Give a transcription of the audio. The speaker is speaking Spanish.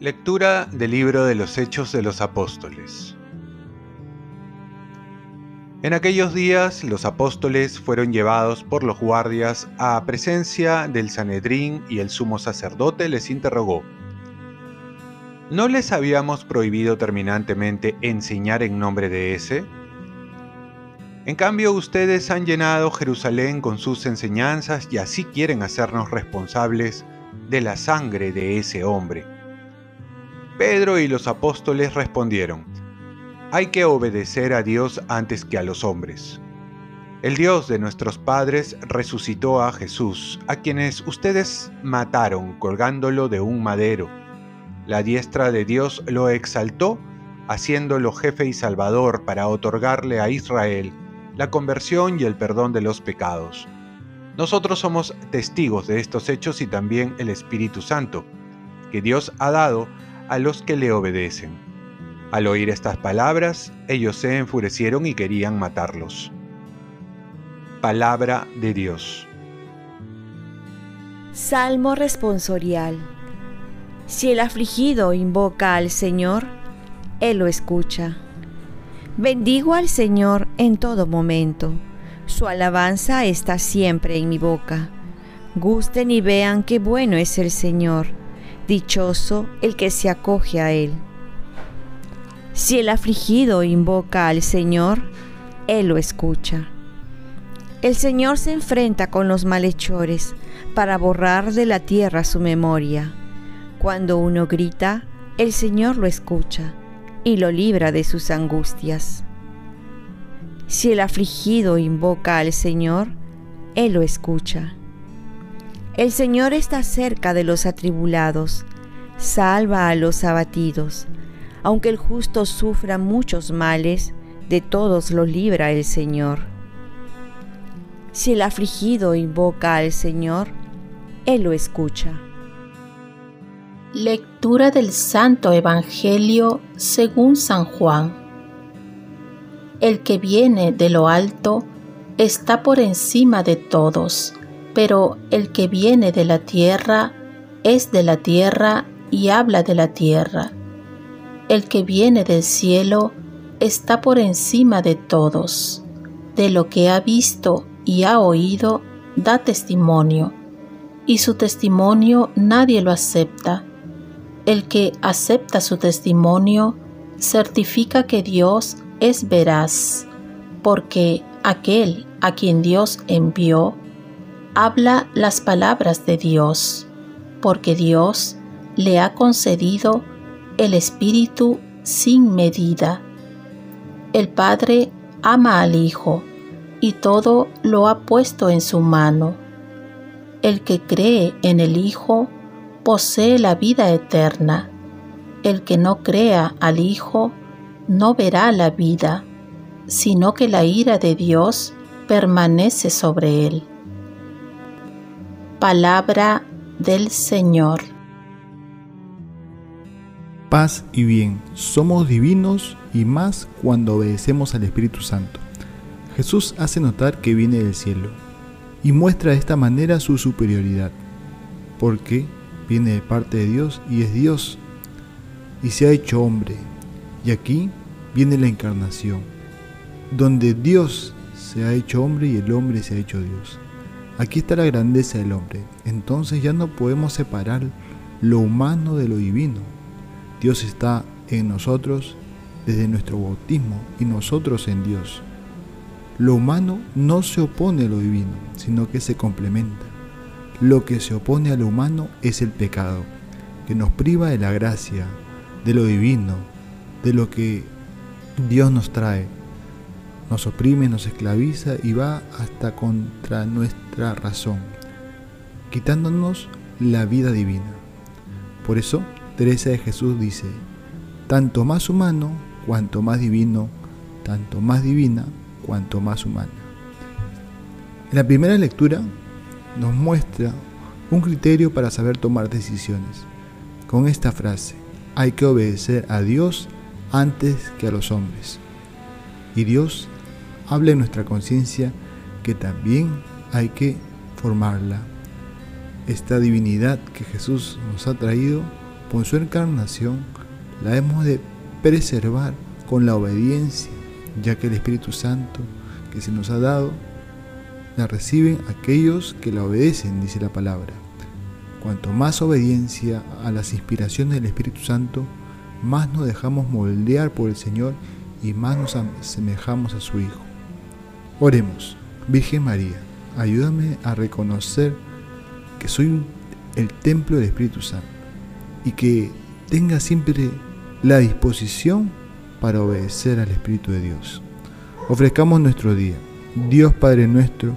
Lectura del libro de los Hechos de los Apóstoles. En aquellos días los apóstoles fueron llevados por los guardias a presencia del Sanedrín y el sumo sacerdote les interrogó. ¿No les habíamos prohibido terminantemente enseñar en nombre de ese? En cambio, ustedes han llenado Jerusalén con sus enseñanzas y así quieren hacernos responsables de la sangre de ese hombre. Pedro y los apóstoles respondieron, hay que obedecer a Dios antes que a los hombres. El Dios de nuestros padres resucitó a Jesús, a quienes ustedes mataron colgándolo de un madero. La diestra de Dios lo exaltó, haciéndolo jefe y salvador para otorgarle a Israel la conversión y el perdón de los pecados. Nosotros somos testigos de estos hechos y también el Espíritu Santo, que Dios ha dado a los que le obedecen. Al oír estas palabras, ellos se enfurecieron y querían matarlos. Palabra de Dios. Salmo responsorial. Si el afligido invoca al Señor, Él lo escucha. Bendigo al Señor en todo momento. Su alabanza está siempre en mi boca. Gusten y vean qué bueno es el Señor dichoso el que se acoge a Él. Si el afligido invoca al Señor, Él lo escucha. El Señor se enfrenta con los malhechores para borrar de la tierra su memoria. Cuando uno grita, el Señor lo escucha y lo libra de sus angustias. Si el afligido invoca al Señor, Él lo escucha. El Señor está cerca de los atribulados, salva a los abatidos. Aunque el justo sufra muchos males, de todos lo libra el Señor. Si el afligido invoca al Señor, Él lo escucha. Lectura del Santo Evangelio según San Juan. El que viene de lo alto está por encima de todos pero el que viene de la tierra es de la tierra y habla de la tierra. El que viene del cielo está por encima de todos. De lo que ha visto y ha oído, da testimonio, y su testimonio nadie lo acepta. El que acepta su testimonio certifica que Dios es veraz, porque aquel a quien Dios envió habla las palabras de Dios, porque Dios le ha concedido el Espíritu sin medida. El Padre ama al Hijo y todo lo ha puesto en su mano. El que cree en el Hijo posee la vida eterna. El que no crea al Hijo no verá la vida, sino que la ira de Dios permanece sobre él. Palabra del Señor. Paz y bien, somos divinos y más cuando obedecemos al Espíritu Santo. Jesús hace notar que viene del cielo y muestra de esta manera su superioridad, porque viene de parte de Dios y es Dios y se ha hecho hombre. Y aquí viene la encarnación, donde Dios se ha hecho hombre y el hombre se ha hecho Dios. Aquí está la grandeza del hombre. Entonces ya no podemos separar lo humano de lo divino. Dios está en nosotros desde nuestro bautismo y nosotros en Dios. Lo humano no se opone a lo divino, sino que se complementa. Lo que se opone a lo humano es el pecado, que nos priva de la gracia, de lo divino, de lo que Dios nos trae nos oprime, nos esclaviza y va hasta contra nuestra razón, quitándonos la vida divina. Por eso, Teresa de Jesús dice, tanto más humano, cuanto más divino, tanto más divina, cuanto más humana. En la primera lectura nos muestra un criterio para saber tomar decisiones, con esta frase, hay que obedecer a Dios antes que a los hombres. Y Dios habla en nuestra conciencia que también hay que formarla. Esta divinidad que Jesús nos ha traído por su encarnación, la hemos de preservar con la obediencia, ya que el Espíritu Santo que se nos ha dado, reciben aquellos que la obedecen, dice la palabra. Cuanto más obediencia a las inspiraciones del Espíritu Santo, más nos dejamos moldear por el Señor y más nos asemejamos a su Hijo. Oremos, Virgen María, ayúdame a reconocer que soy el templo del Espíritu Santo y que tenga siempre la disposición para obedecer al Espíritu de Dios. Ofrezcamos nuestro día. Dios Padre nuestro,